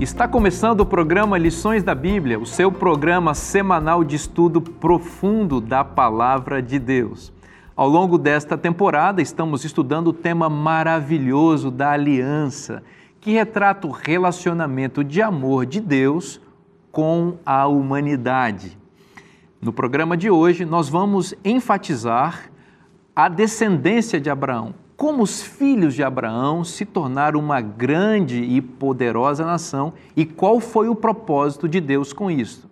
Está começando o programa Lições da Bíblia, o seu programa semanal de estudo profundo da Palavra de Deus. Ao longo desta temporada, estamos estudando o tema maravilhoso da aliança, que retrata o relacionamento de amor de Deus com a humanidade. No programa de hoje, nós vamos enfatizar a descendência de Abraão, como os filhos de Abraão se tornaram uma grande e poderosa nação e qual foi o propósito de Deus com isso,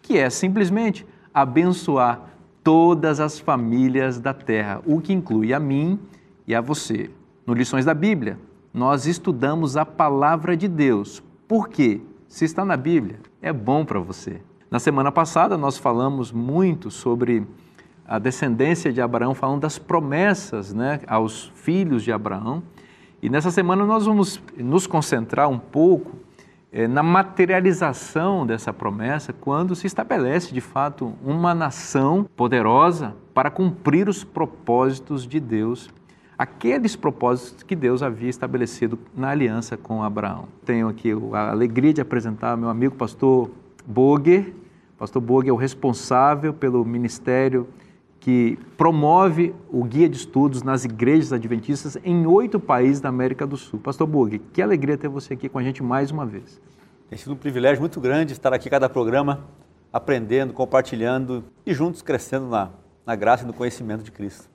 que é simplesmente abençoar todas as famílias da terra, o que inclui a mim e a você. No Lições da Bíblia, nós estudamos a palavra de Deus. Por quê? Se está na Bíblia, é bom para você. Na semana passada, nós falamos muito sobre a descendência de Abraão, falando das promessas né, aos filhos de Abraão. E nessa semana nós vamos nos concentrar um pouco eh, na materialização dessa promessa, quando se estabelece de fato uma nação poderosa para cumprir os propósitos de Deus, aqueles propósitos que Deus havia estabelecido na aliança com Abraão. Tenho aqui a alegria de apresentar meu amigo pastor Boger. Pastor Boger é o responsável pelo ministério que promove o guia de estudos nas igrejas adventistas em oito países da América do Sul. Pastor Bug, que alegria ter você aqui com a gente mais uma vez. Tem sido um privilégio muito grande estar aqui cada programa, aprendendo, compartilhando e juntos crescendo na, na graça e no conhecimento de Cristo.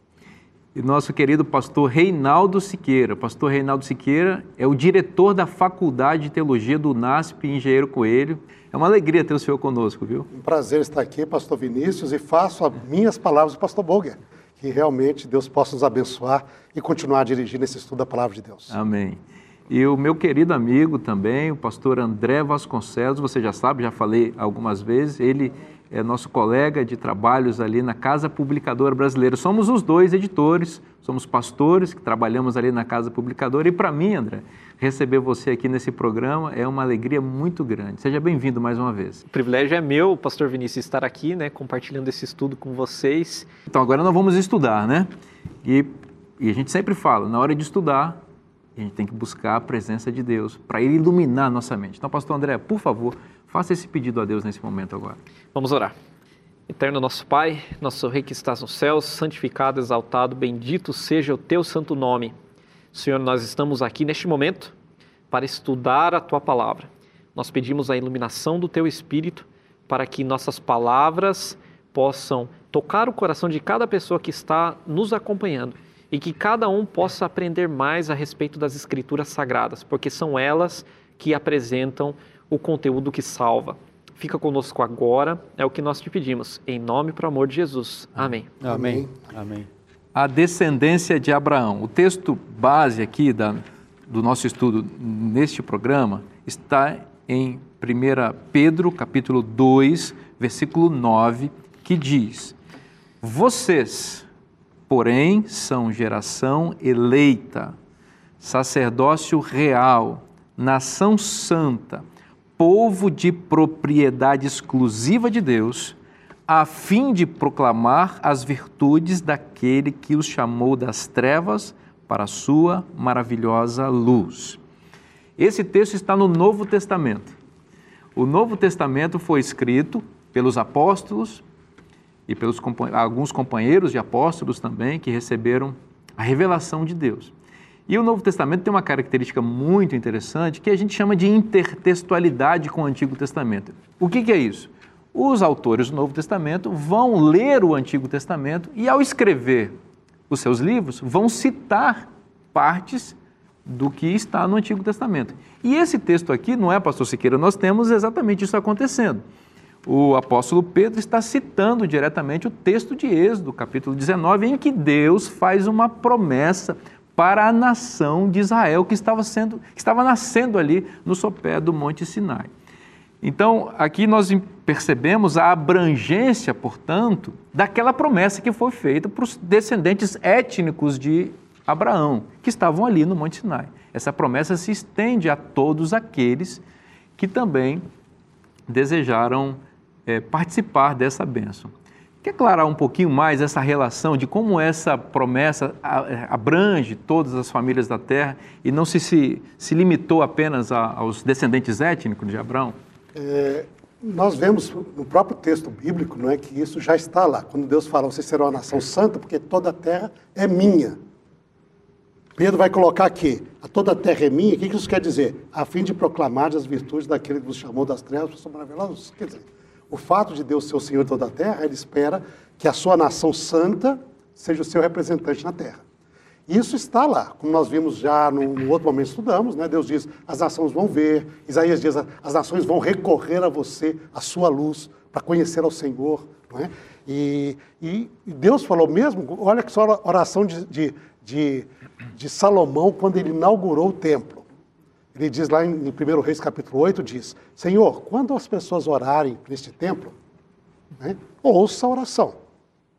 E nosso querido pastor Reinaldo Siqueira. Pastor Reinaldo Siqueira é o diretor da Faculdade de Teologia do NASP Engenheiro Coelho é uma alegria ter o senhor conosco, viu? Um prazer estar aqui, pastor Vinícius, e faço as minhas palavras do pastor Boger. Que realmente Deus possa nos abençoar e continuar dirigindo esse estudo da palavra de Deus. Amém. E o meu querido amigo também, o pastor André Vasconcelos, você já sabe, já falei algumas vezes, ele é nosso colega de trabalhos ali na Casa Publicadora Brasileira. Somos os dois editores, somos pastores que trabalhamos ali na Casa Publicadora. E para mim, André, receber você aqui nesse programa é uma alegria muito grande. Seja bem-vindo mais uma vez. O privilégio é meu, pastor Vinícius, estar aqui, né, compartilhando esse estudo com vocês. Então agora nós vamos estudar, né? E, e a gente sempre fala, na hora de estudar, a gente tem que buscar a presença de Deus para ele iluminar a nossa mente. Então, pastor André, por favor, faça esse pedido a Deus nesse momento agora. Vamos orar. Eterno nosso Pai, nosso Rei que estás nos céus, santificado, exaltado, bendito seja o teu santo nome. Senhor, nós estamos aqui neste momento para estudar a tua palavra. Nós pedimos a iluminação do teu espírito para que nossas palavras possam tocar o coração de cada pessoa que está nos acompanhando e que cada um possa aprender mais a respeito das escrituras sagradas, porque são elas que apresentam o conteúdo que salva. Fica conosco agora, é o que nós te pedimos, em nome e amor de Jesus. Amém. Amém. Amém a descendência de Abraão. O texto base aqui da, do nosso estudo neste programa está em 1 Pedro, capítulo 2, versículo 9, que diz: Vocês, porém, são geração eleita, sacerdócio real, nação santa, povo de propriedade exclusiva de Deus a fim de proclamar as virtudes daquele que os chamou das trevas para a sua maravilhosa luz. Esse texto está no Novo Testamento. O Novo Testamento foi escrito pelos apóstolos e pelos alguns companheiros de apóstolos também que receberam a revelação de Deus. E o Novo Testamento tem uma característica muito interessante que a gente chama de intertextualidade com o Antigo Testamento. O que, que é isso? os autores do Novo Testamento vão ler o Antigo Testamento e, ao escrever os seus livros, vão citar partes do que está no Antigo Testamento. E esse texto aqui, não é, pastor Siqueira, nós temos exatamente isso acontecendo. O apóstolo Pedro está citando diretamente o texto de Êxodo, capítulo 19, em que Deus faz uma promessa para a nação de Israel que estava, sendo, que estava nascendo ali no sopé do Monte Sinai. Então, aqui nós percebemos a abrangência, portanto, daquela promessa que foi feita para os descendentes étnicos de Abraão, que estavam ali no Monte Sinai. Essa promessa se estende a todos aqueles que também desejaram é, participar dessa bênção. Quer aclarar um pouquinho mais essa relação de como essa promessa abrange todas as famílias da terra e não se, se, se limitou apenas a, aos descendentes étnicos de Abraão? É, nós vemos no próprio texto bíblico não é, que isso já está lá. Quando Deus fala, vocês serão uma nação santa, porque toda a terra é minha. Pedro vai colocar aqui, a toda a terra é minha, o que isso quer dizer? A fim de proclamar as virtudes daquele que vos chamou das trevas para sua maravilhosa. Quer dizer, o fato de Deus ser o Senhor de toda a terra, ele espera que a sua nação santa seja o seu representante na terra. Isso está lá, como nós vimos já no, no outro momento estudamos, né? Deus diz: as nações vão ver, Isaías diz: as nações vão recorrer a você, a sua luz, para conhecer ao Senhor. Não é? e, e, Deus falou mesmo, olha que só oração de, de, de, de Salomão quando ele inaugurou o templo. Ele diz lá em 1 Reis capítulo 8, diz, Senhor, quando as pessoas orarem neste templo, né, ouça a oração,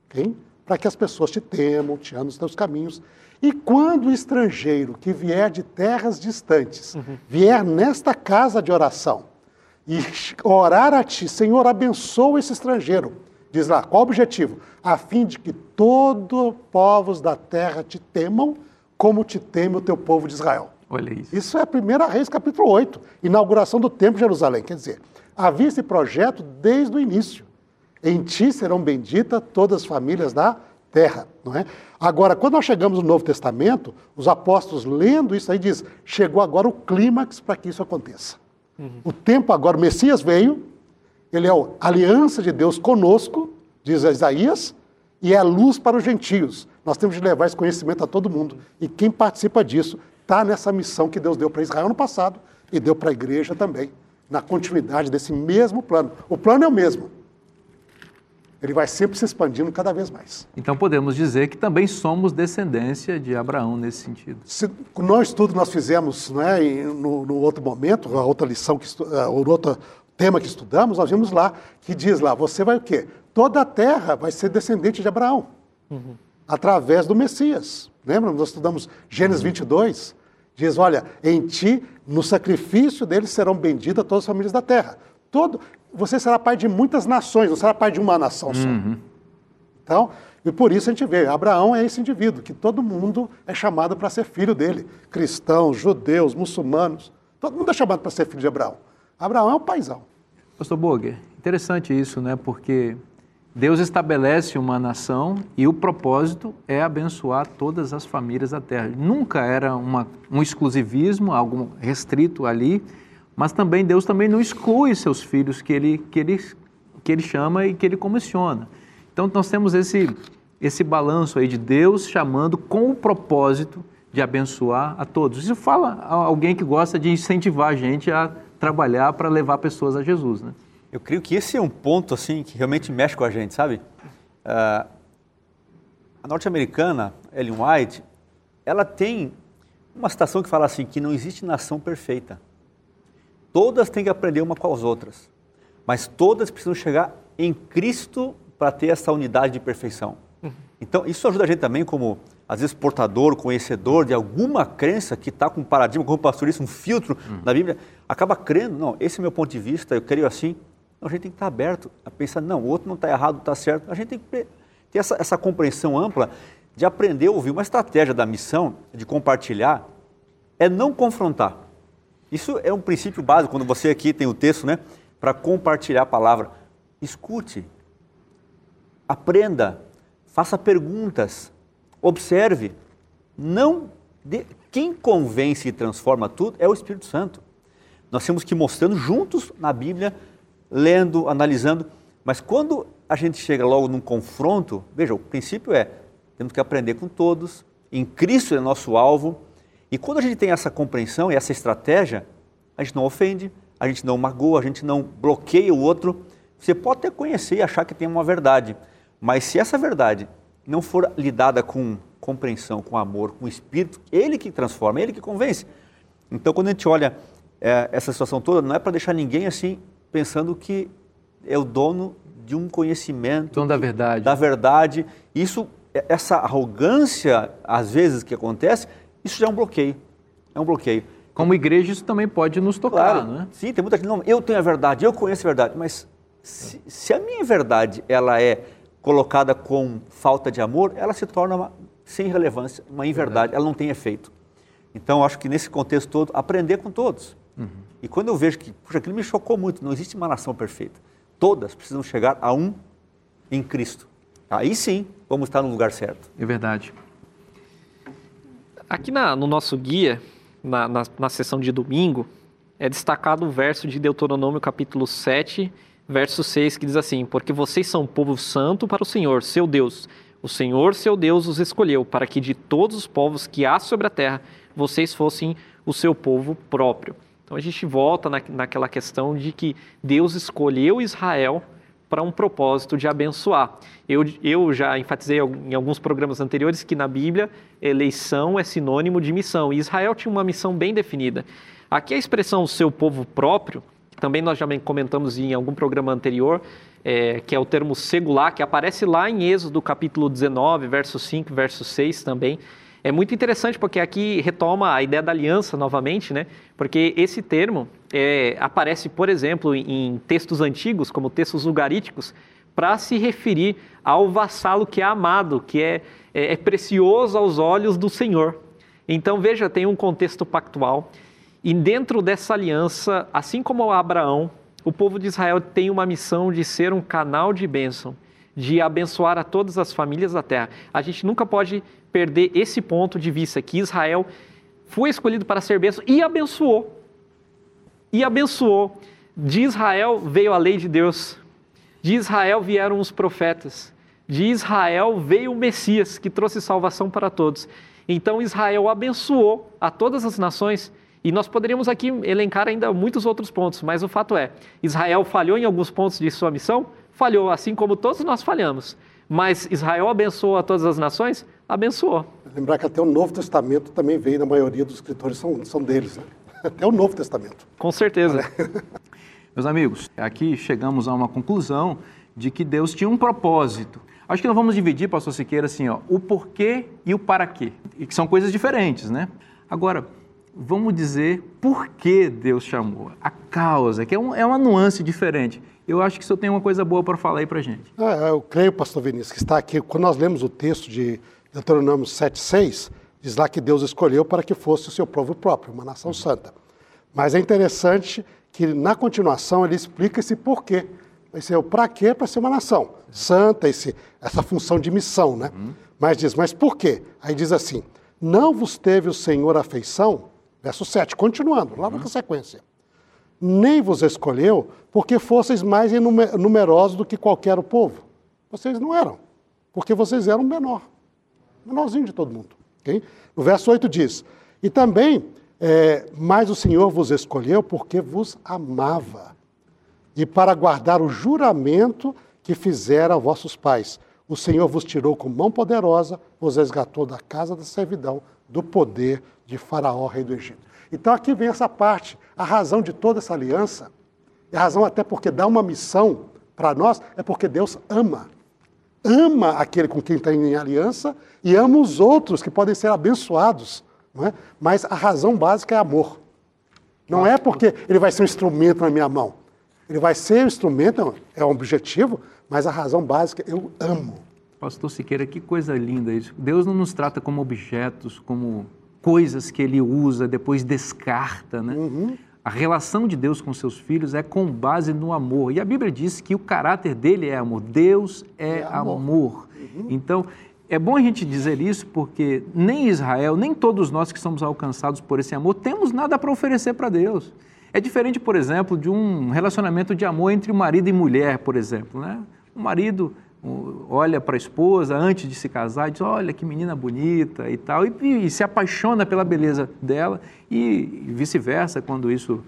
okay? para que as pessoas te temam, te andem nos teus caminhos. E quando o estrangeiro que vier de terras distantes, uhum. vier nesta casa de oração e orar a ti, Senhor, abençoa esse estrangeiro. Diz lá, qual o objetivo? A fim de que todos povos da terra te temam, como te teme o teu povo de Israel. Olha isso. Isso é a primeira Reis, capítulo 8, inauguração do Templo de Jerusalém. Quer dizer, havia esse projeto desde o início. Em ti serão benditas todas as famílias da terra, não é? Agora, quando nós chegamos no Novo Testamento, os apóstolos lendo isso aí diz: chegou agora o clímax para que isso aconteça. Uhum. O tempo agora, o Messias veio, ele é a aliança de Deus conosco, diz Isaías, e é a luz para os gentios. Nós temos de levar esse conhecimento a todo mundo. E quem participa disso está nessa missão que Deus deu para Israel no passado e deu para a igreja também, na continuidade desse mesmo plano. O plano é o mesmo. Ele vai sempre se expandindo cada vez mais. Então podemos dizer que também somos descendência de Abraão nesse sentido. Se, no estudo nós fizemos não é, no, no outro momento, a outra lição, que, eh, o outro tema que estudamos, nós vimos lá, que diz lá, você vai o quê? Toda a terra vai ser descendente de Abraão, uhum. através do Messias. Lembra? Nós estudamos Gênesis 22, Diz: Olha, em ti, no sacrifício deles serão benditas todas as famílias da terra. Todo, você será pai de muitas nações, não será pai de uma nação só. Uhum. Então, e por isso a gente vê, Abraão é esse indivíduo, que todo mundo é chamado para ser filho dele. Cristãos, judeus, muçulmanos, todo mundo é chamado para ser filho de Abraão. Abraão é o paizão. Pastor Boger, interessante isso, né? Porque Deus estabelece uma nação e o propósito é abençoar todas as famílias da terra. Nunca era uma, um exclusivismo, algo restrito ali, mas também Deus também não exclui seus filhos que ele, que ele, que ele chama e que ele comissiona. Então nós temos esse, esse balanço aí de Deus chamando com o propósito de abençoar a todos. Isso fala a alguém que gosta de incentivar a gente a trabalhar para levar pessoas a Jesus, né? Eu creio que esse é um ponto assim que realmente mexe com a gente, sabe? Uh, a norte-americana, Ellen White, ela tem uma citação que fala assim, que não existe nação perfeita. Todas têm que aprender uma com as outras, mas todas precisam chegar em Cristo para ter essa unidade de perfeição. Uhum. Então, isso ajuda a gente também como, às vezes, portador, conhecedor de alguma crença que está com um paradigma, como pastor isso, um filtro uhum. na Bíblia, acaba crendo, não, esse é o meu ponto de vista, eu creio assim, a gente tem que estar aberto a pensar, não, o outro não está errado, está certo. A gente tem que ter essa, essa compreensão ampla de aprender a ouvir. Uma estratégia da missão, de compartilhar, é não confrontar. Isso é um princípio básico, quando você aqui tem o texto, né? Para compartilhar a palavra. Escute, aprenda, faça perguntas, observe. Não de... Quem convence e transforma tudo é o Espírito Santo. Nós temos que ir mostrando juntos na Bíblia lendo, analisando. Mas quando a gente chega logo num confronto, veja, o princípio é: temos que aprender com todos, em Cristo é nosso alvo. E quando a gente tem essa compreensão e essa estratégia, a gente não ofende, a gente não magoa, a gente não bloqueia o outro. Você pode até conhecer e achar que tem uma verdade, mas se essa verdade não for lidada com compreensão, com amor, com espírito, ele que transforma, ele que convence. Então, quando a gente olha é, essa situação toda, não é para deixar ninguém assim pensando que é o dono de um conhecimento. Dono da verdade. Da verdade. Isso, essa arrogância, às vezes, que acontece, isso já é um bloqueio. É um bloqueio. Como igreja, isso também pode nos tocar, Claro, não é? sim, tem muita gente, não, eu tenho a verdade, eu conheço a verdade, mas se, se a minha verdade ela é colocada com falta de amor, ela se torna uma, sem relevância, uma inverdade, ela não tem efeito. Então, acho que nesse contexto todo, aprender com todos. E quando eu vejo que, puxa, aquilo me chocou muito, não existe uma nação perfeita. Todas precisam chegar a um em Cristo. Aí sim, vamos estar no lugar certo. É verdade. Aqui na- no nosso guia, na, na, na sessão de domingo, é destacado o verso de Deuteronômio capítulo 7, verso 6, que diz assim: Porque vocês são povo santo para o Senhor, seu Deus. O Senhor, seu Deus, os escolheu para que de todos os povos que há sobre a terra, vocês fossem o seu povo próprio. Então a gente volta na, naquela questão de que Deus escolheu Israel para um propósito de abençoar. Eu, eu já enfatizei em alguns programas anteriores que na Bíblia eleição é sinônimo de missão, e Israel tinha uma missão bem definida. Aqui a expressão seu povo próprio, também nós já comentamos em algum programa anterior, é, que é o termo segular, que aparece lá em Êxodo capítulo 19, verso 5, verso 6 também. É muito interessante porque aqui retoma a ideia da aliança novamente, né? Porque esse termo é, aparece, por exemplo, em, textos antigos, como textos ugaríticos, para se referir ao vassalo que é amado, que é, é, é precioso aos olhos do Senhor. Então, veja, tem um contexto pactual. E dentro dessa aliança, assim como Abraão, o povo de Israel tem uma missão de ser um canal de bênção, de abençoar a todas as famílias da terra. A gente nunca pode perder esse ponto de vista, que Israel foi escolhido para ser bênção e abençoou. E abençoou. De Israel veio a lei de Deus. De Israel vieram os profetas. De Israel veio o Messias, que trouxe salvação para todos. Então Israel abençoou a todas as nações. E nós poderíamos aqui elencar ainda muitos outros pontos, mas o fato é: Israel falhou em alguns pontos de sua missão? Falhou, assim como todos nós falhamos. Mas Israel abençoou a todas as nações? Abençoou. Lembrar que até o Novo Testamento também veio na maioria dos escritores, são, são deles. Né? Até o Novo Testamento. Com certeza. Meus amigos, aqui chegamos a uma conclusão de que Deus tinha um propósito. Acho que nós vamos dividir, pastor Siqueira, assim, ó, o porquê e o para quê, e que são coisas diferentes, né? Agora, vamos dizer por que Deus chamou, a causa, que é, um, é uma nuance diferente. Eu acho que isso tem uma coisa boa para falar aí para gente. Ah, eu creio, pastor Vinícius, que está aqui, quando nós lemos o texto de Deuteronômio 7,6, diz lá que Deus escolheu para que fosse o seu povo próprio, uma nação santa. Mas é interessante que na continuação ele explica esse porquê. Esse é o para quê para ser uma nação santa, esse, essa função de missão, né? Mas diz, mas por quê? Aí diz assim: Não vos teve o Senhor afeição, verso 7, continuando, lá na sequência. Nem vos escolheu porque fosseis mais numerosos do que qualquer o povo. Vocês não eram, porque vocês eram menor, menorzinho de todo mundo. ok? No verso 8 diz: E também, é, mas o Senhor vos escolheu porque vos amava, e para guardar o juramento que fizera a vossos pais. O Senhor vos tirou com mão poderosa, vos resgatou da casa da servidão, do poder de Faraó, rei do Egito. Então aqui vem essa parte, a razão de toda essa aliança, e a razão até porque dá uma missão para nós, é porque Deus ama. Ama aquele com quem está em aliança e ama os outros que podem ser abençoados. Não é? Mas a razão básica é amor. Não é porque ele vai ser um instrumento na minha mão. Ele vai ser um instrumento, é um objetivo, mas a razão básica eu amo. Pastor Siqueira, que coisa linda isso. Deus não nos trata como objetos, como coisas que ele usa, depois descarta, né? A relação de Deus com seus filhos é com base no amor. E a Bíblia diz que o caráter dele é amor. Deus é, É amor. amor. Então, é bom a gente dizer isso porque nem Israel, nem todos nós que somos alcançados por esse amor, temos nada para oferecer para Deus. É diferente, por exemplo, de um relacionamento de amor entre marido e mulher, por exemplo. Né? O marido o- olha para a esposa antes de se casar e diz: Olha que menina bonita e tal, e, e se apaixona pela beleza dela, e vice-versa, quando isso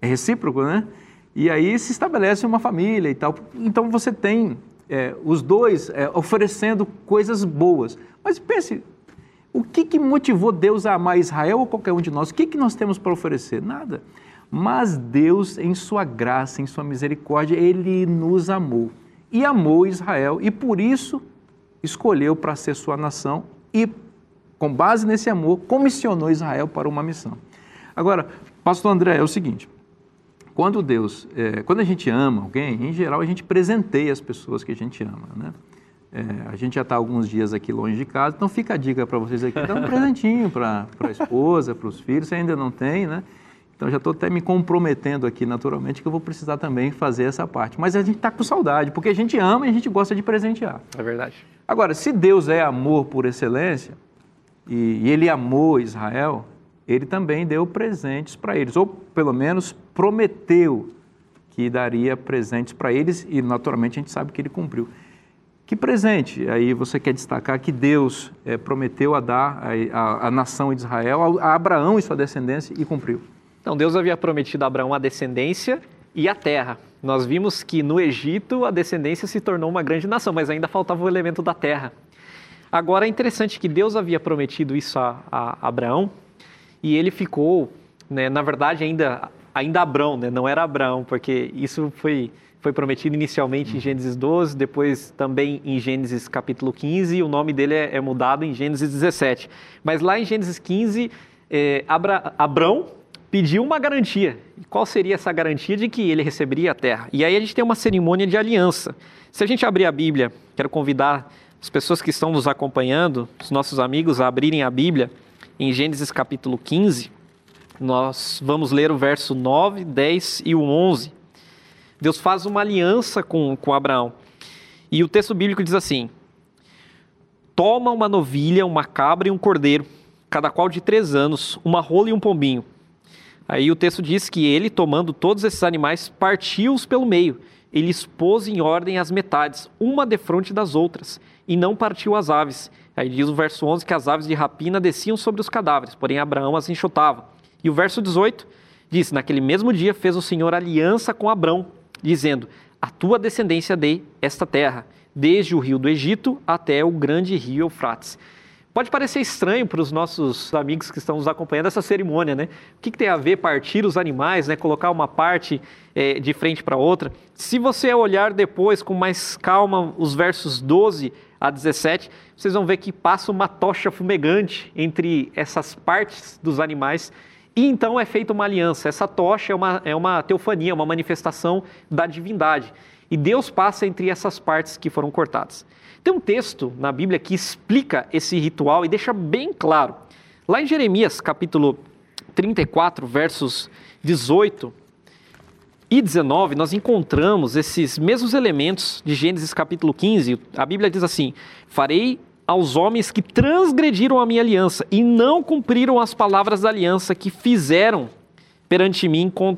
é recíproco, né? E aí se estabelece uma família e tal. Então você tem é, os dois é, oferecendo coisas boas. Mas pense, o que, que motivou Deus a amar Israel ou qualquer um de nós? O que, que nós temos para oferecer? Nada. Mas Deus, em sua graça, em sua misericórdia, ele nos amou e amou Israel e por isso escolheu para ser sua nação e com base nesse amor comissionou Israel para uma missão. Agora, pastor André, é o seguinte, quando Deus, é, quando a gente ama alguém, em geral a gente presenteia as pessoas que a gente ama, né? É, a gente já está alguns dias aqui longe de casa, então fica a dica para vocês aqui, dá um presentinho para a esposa, para os filhos, você ainda não tem, né? Então já estou até me comprometendo aqui naturalmente que eu vou precisar também fazer essa parte. Mas a gente está com saudade, porque a gente ama e a gente gosta de presentear. É verdade. Agora, se Deus é amor por excelência, e, e Ele amou Israel, Ele também deu presentes para eles, ou pelo menos prometeu que daria presentes para eles, e naturalmente a gente sabe que Ele cumpriu. Que presente aí você quer destacar que Deus é, prometeu a dar à nação de Israel, a, a Abraão e sua descendência, e cumpriu? Então, Deus havia prometido a Abraão a descendência e a terra. Nós vimos que no Egito a descendência se tornou uma grande nação, mas ainda faltava o elemento da terra. Agora é interessante que Deus havia prometido isso a, a Abraão e ele ficou, né, na verdade, ainda, ainda Abraão, né, não era Abraão, porque isso foi, foi prometido inicialmente em Gênesis 12, depois também em Gênesis capítulo 15, e o nome dele é, é mudado em Gênesis 17. Mas lá em Gênesis 15, é, Abra, Abrão pediu uma garantia. E qual seria essa garantia de que ele receberia a terra? E aí a gente tem uma cerimônia de aliança. Se a gente abrir a Bíblia, quero convidar as pessoas que estão nos acompanhando, os nossos amigos, a abrirem a Bíblia em Gênesis capítulo 15. Nós vamos ler o verso 9, 10 e o 11. Deus faz uma aliança com, com Abraão. E o texto bíblico diz assim: Toma uma novilha, uma cabra e um cordeiro, cada qual de três anos, uma rola e um pombinho Aí o texto diz que ele, tomando todos esses animais, partiu-os pelo meio. Ele expôs em ordem as metades, uma defronte das outras, e não partiu as aves. Aí diz o verso 11 que as aves de rapina desciam sobre os cadáveres, porém Abraão as enxotava. E o verso 18 diz: Naquele mesmo dia fez o Senhor aliança com Abrão, dizendo: A tua descendência dei esta terra, desde o rio do Egito até o grande rio Eufrates. Pode parecer estranho para os nossos amigos que estão nos acompanhando essa cerimônia, né? O que, que tem a ver partir os animais, né? Colocar uma parte é, de frente para outra. Se você olhar depois com mais calma os versos 12 a 17, vocês vão ver que passa uma tocha fumegante entre essas partes dos animais e então é feita uma aliança. Essa tocha é uma, é uma teofania, uma manifestação da divindade. E Deus passa entre essas partes que foram cortadas. Tem um texto na Bíblia que explica esse ritual e deixa bem claro. Lá em Jeremias, capítulo 34, versos 18 e 19, nós encontramos esses mesmos elementos de Gênesis capítulo 15. A Bíblia diz assim: Farei aos homens que transgrediram a minha aliança e não cumpriram as palavras da aliança que fizeram perante mim, com,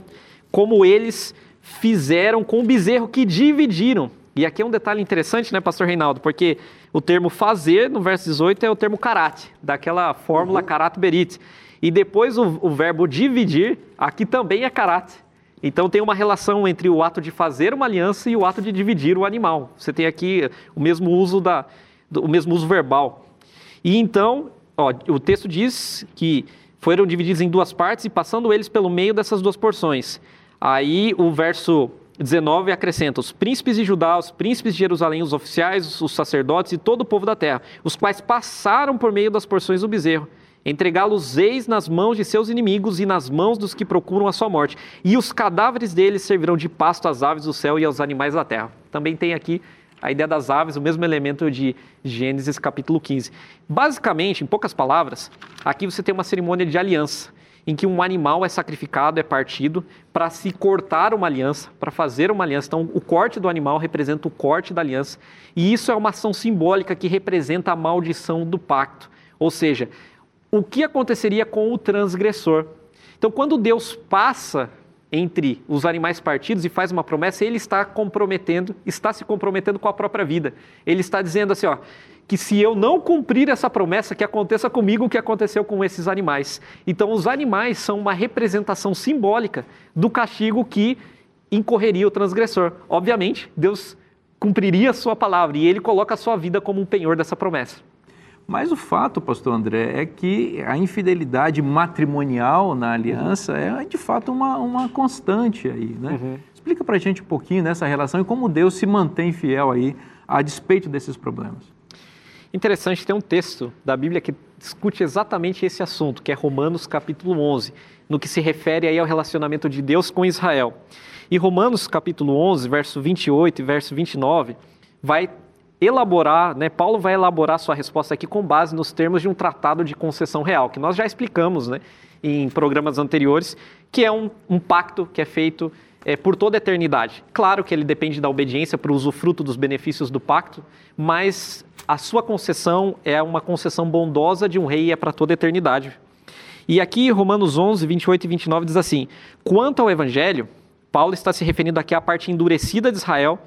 como eles fizeram com o bezerro que dividiram e aqui é um detalhe interessante, né, pastor Reinaldo? Porque o termo fazer, no verso 18, é o termo karate, daquela fórmula uhum. karate berit. E depois o, o, verbo dividir, aqui também é karate. Então tem uma relação entre o ato de fazer uma aliança e o ato de dividir o animal. Você tem aqui o mesmo uso, da, o mesmo uso verbal. E então, ó, o texto diz que foram divididos em duas partes e passando eles pelo meio dessas duas porções. Aí o verso 19 acrescenta: os príncipes de Judá, os príncipes de Jerusalém, os oficiais, os sacerdotes e todo o povo da terra, os quais passaram por meio das porções do bezerro, entregá-los eis nas mãos de seus inimigos e nas mãos dos que procuram a sua morte. E os cadáveres deles servirão de pasto às aves do céu e aos animais da terra. Também tem aqui a ideia das aves, o mesmo elemento de Gênesis capítulo 15. Basicamente, em poucas palavras, aqui você tem uma cerimônia de aliança em que um animal é sacrificado, é partido, para se cortar uma aliança, para fazer uma aliança. Então, o corte do animal representa o corte da aliança, e isso é uma ação simbólica que representa a maldição do pacto. Ou seja, o que aconteceria com o transgressor. Então, quando Deus passa entre os animais partidos e faz uma promessa, ele está comprometendo, está se comprometendo com a própria vida. Ele está dizendo assim, ó, que se eu não cumprir essa promessa, que aconteça comigo o que aconteceu com esses animais. Então, os animais são uma representação simbólica do castigo que incorreria o transgressor. Obviamente, Deus cumpriria a sua palavra e ele coloca a sua vida como um penhor dessa promessa. Mas o fato, pastor André, é que a infidelidade matrimonial na aliança é de fato uma, uma constante aí, né? Uhum. Explica para a gente um pouquinho dessa relação e como Deus se mantém fiel aí a despeito desses problemas. Interessante, tem um texto da Bíblia que discute exatamente esse assunto, que é Romanos capítulo 11, no que se refere aí ao relacionamento de Deus com Israel. E Romanos capítulo 11, verso 28 e verso 29, vai elaborar, né, Paulo vai elaborar sua resposta aqui com base nos termos de um tratado de concessão real, que nós já explicamos né, em programas anteriores, que é um, um pacto que é feito é, por toda a eternidade. Claro que ele depende da obediência para o usufruto dos benefícios do pacto, mas a sua concessão é uma concessão bondosa de um rei e é para toda a eternidade. E aqui, Romanos 11, 28 e 29 diz assim: Quanto ao evangelho, Paulo está se referindo aqui à parte endurecida de Israel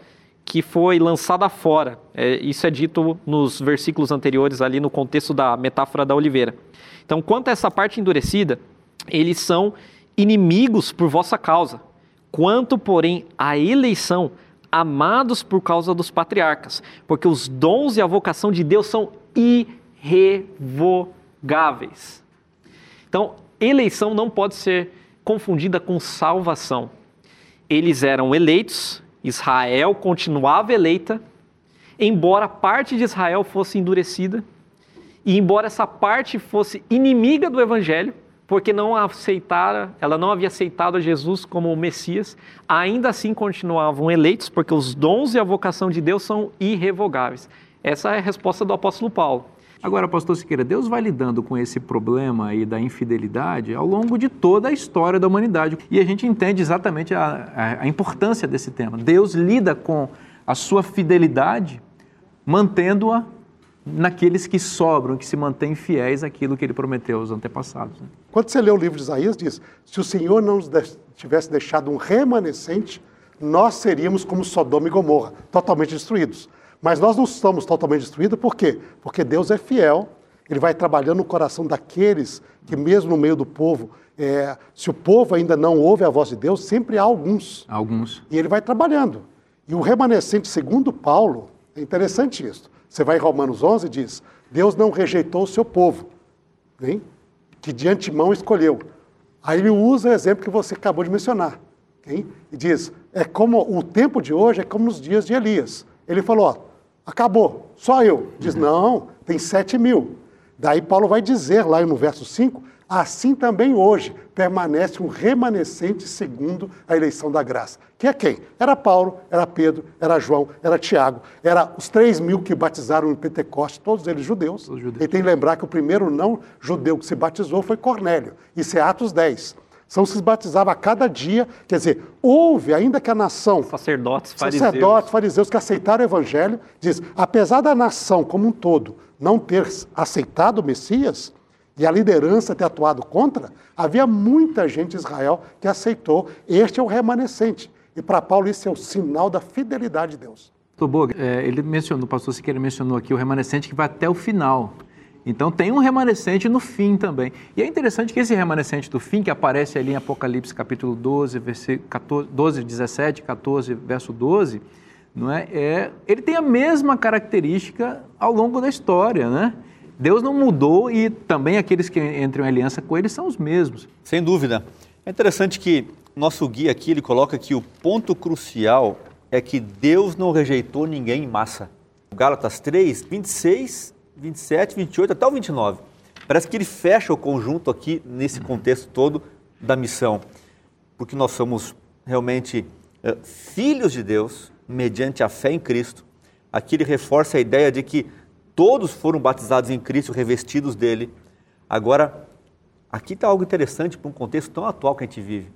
que foi lançada fora. É, isso é dito nos versículos anteriores, ali no contexto da metáfora da oliveira. Então, quanto a essa parte endurecida, eles são inimigos por vossa causa. Quanto, porém, à eleição, amados por causa dos patriarcas, porque os dons e a vocação de Deus são irrevogáveis. Então, eleição não pode ser confundida com salvação. Eles eram eleitos, Israel continuava eleita, embora parte de Israel fosse endurecida, e embora essa parte fosse inimiga do evangelho, porque não aceitara, ela não havia aceitado Jesus como o Messias, ainda assim continuavam eleitos, porque os dons e a vocação de Deus são irrevogáveis. Essa é a resposta do apóstolo Paulo. Agora, pastor Siqueira, Deus vai lidando com esse problema aí da infidelidade ao longo de toda a história da humanidade. E a gente entende exatamente a, a, a importância desse tema. Deus lida com a sua fidelidade, mantendo-a naqueles que sobram, que se mantêm fiéis àquilo que ele prometeu aos antepassados. Né? Quando você lê o livro de Isaías, diz: se o Senhor não nos tivesse deixado um remanescente, nós seríamos como Sodoma e Gomorra, totalmente destruídos. Mas nós não estamos totalmente destruídos, por quê? Porque Deus é fiel, Ele vai trabalhando no coração daqueles que, mesmo no meio do povo, é, se o povo ainda não ouve a voz de Deus, sempre há alguns. Alguns. E Ele vai trabalhando. E o remanescente, segundo Paulo, é interessante isso. Você vai em Romanos 11 e diz: Deus não rejeitou o seu povo, hein? que de antemão escolheu. Aí ele usa o exemplo que você acabou de mencionar. Hein? E diz: é como o tempo de hoje é como nos dias de Elias. Ele falou: ó, acabou, só eu. Diz: uhum. não, tem sete mil. Daí Paulo vai dizer lá no verso 5 assim também hoje permanece um remanescente segundo a eleição da graça. Que é quem? Era Paulo, era Pedro, era João, era Tiago, era os três mil que batizaram em Pentecoste, todos eles judeus. judeus. E tem que lembrar que o primeiro não judeu que se batizou foi Cornélio. Isso é Atos 10. São se batizava a cada dia, quer dizer, houve, ainda que a nação. Sacerdotes, fariseus. Sacerdotes, fariseus que aceitaram o evangelho, diz, apesar da nação como um todo não ter aceitado o Messias, e a liderança ter atuado contra, havia muita gente em Israel que aceitou. Este é o remanescente. E para Paulo isso é o sinal da fidelidade de Deus. Doutor é, ele mencionou, o pastor Siqueira mencionou aqui o remanescente que vai até o final. Então tem um remanescente no fim também. E é interessante que esse remanescente do fim, que aparece ali em Apocalipse capítulo 12, versículo 14, 12 17, 14, verso 12, não é? é, ele tem a mesma característica ao longo da história, né? Deus não mudou e também aqueles que entram em aliança com ele são os mesmos. Sem dúvida. É interessante que nosso guia aqui ele coloca que o ponto crucial é que Deus não rejeitou ninguém em massa. Gálatas 3, 26, 27, 28 até o 29. Parece que ele fecha o conjunto aqui nesse contexto todo da missão, porque nós somos realmente é, filhos de Deus mediante a fé em Cristo. Aqui ele reforça a ideia de que todos foram batizados em Cristo, revestidos dele. Agora, aqui está algo interessante para um contexto tão atual que a gente vive.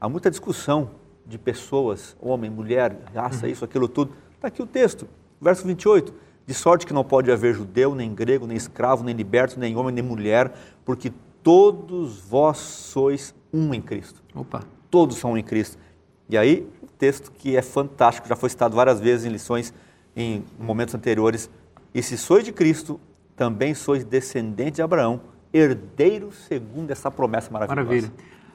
Há muita discussão de pessoas, homem, mulher, raça, uhum. isso, aquilo tudo. Está aqui o texto, verso 28. De sorte que não pode haver judeu, nem grego, nem escravo, nem liberto, nem homem, nem mulher, porque todos vós sois um em Cristo. Opa. Todos são um em Cristo. E aí, o texto que é fantástico, já foi citado várias vezes em lições em momentos anteriores, e se sois de Cristo, também sois descendentes de Abraão, herdeiros segundo essa promessa maravilhosa. Maravilha.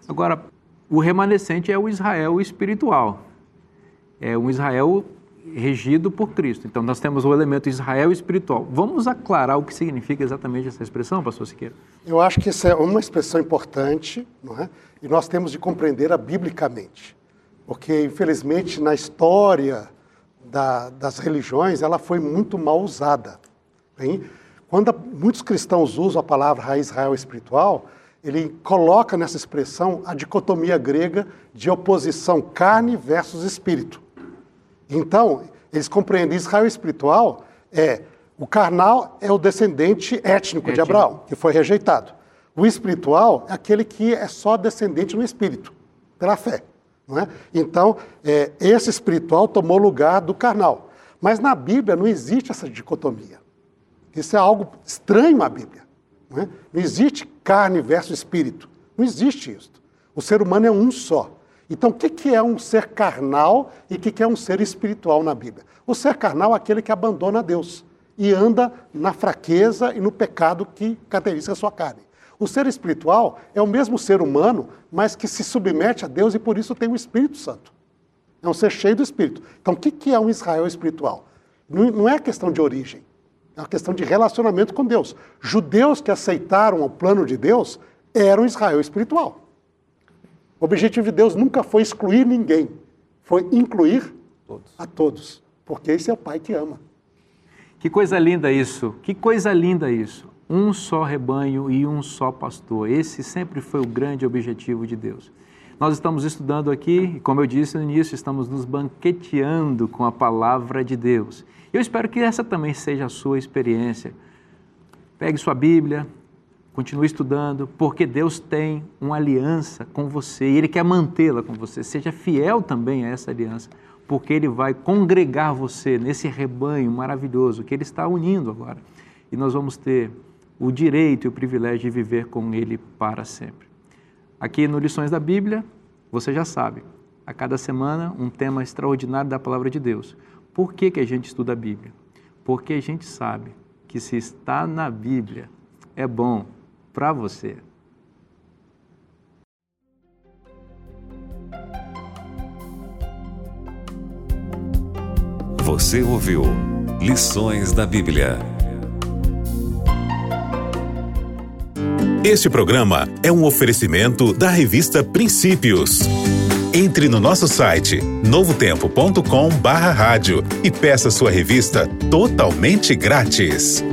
Agora, o remanescente é o Israel espiritual. É um Israel regido por Cristo. Então, nós temos o elemento Israel espiritual. Vamos aclarar o que significa exatamente essa expressão, pastor Siqueira? Eu acho que essa é uma expressão importante, não é? E nós temos de compreender-a biblicamente. Porque, infelizmente, na história da, das religiões, ela foi muito mal usada. Quando muitos cristãos usam a palavra Israel espiritual, ele coloca nessa expressão a dicotomia grega de oposição carne versus espírito. Então, eles compreendem Israel espiritual é o carnal é o descendente étnico, étnico, de Abraão, que foi rejeitado. O espiritual é aquele que é só descendente no espírito, pela fé. Não é? Então, é, esse espiritual tomou lugar do carnal. Mas na Bíblia não existe essa dicotomia. Isso é algo estranho à Bíblia. Não, é? não existe carne versus espírito. Não existe isso. O ser humano é um só. Então, o que é um ser carnal e o que é um ser espiritual na Bíblia? O ser carnal é aquele que abandona Deus e anda na fraqueza e no pecado que caracteriza a sua carne. O ser espiritual é o mesmo ser humano, mas que se submete a Deus e por isso tem o Espírito Santo. É um ser cheio do Espírito. Então, o que é um Israel espiritual? Não é questão de origem, é uma questão de relacionamento com Deus. Judeus que aceitaram o plano de Deus eram Israel espiritual. O objetivo de Deus nunca foi excluir ninguém, foi incluir todos. a todos, porque esse é o Pai que ama. Que coisa linda isso, que coisa linda isso. Um só rebanho e um só pastor. Esse sempre foi o grande objetivo de Deus. Nós estamos estudando aqui, e como eu disse no início, estamos nos banqueteando com a palavra de Deus. Eu espero que essa também seja a sua experiência. Pegue sua Bíblia, Continue estudando, porque Deus tem uma aliança com você e Ele quer mantê-la com você. Seja fiel também a essa aliança, porque Ele vai congregar você nesse rebanho maravilhoso que Ele está unindo agora. E nós vamos ter o direito e o privilégio de viver com Ele para sempre. Aqui no Lições da Bíblia, você já sabe, a cada semana um tema extraordinário da Palavra de Deus. Por que, que a gente estuda a Bíblia? Porque a gente sabe que se está na Bíblia, é bom para você. Você ouviu Lições da Bíblia. Este programa é um oferecimento da revista Princípios. Entre no nosso site novotempo.com/rádio e peça sua revista totalmente grátis.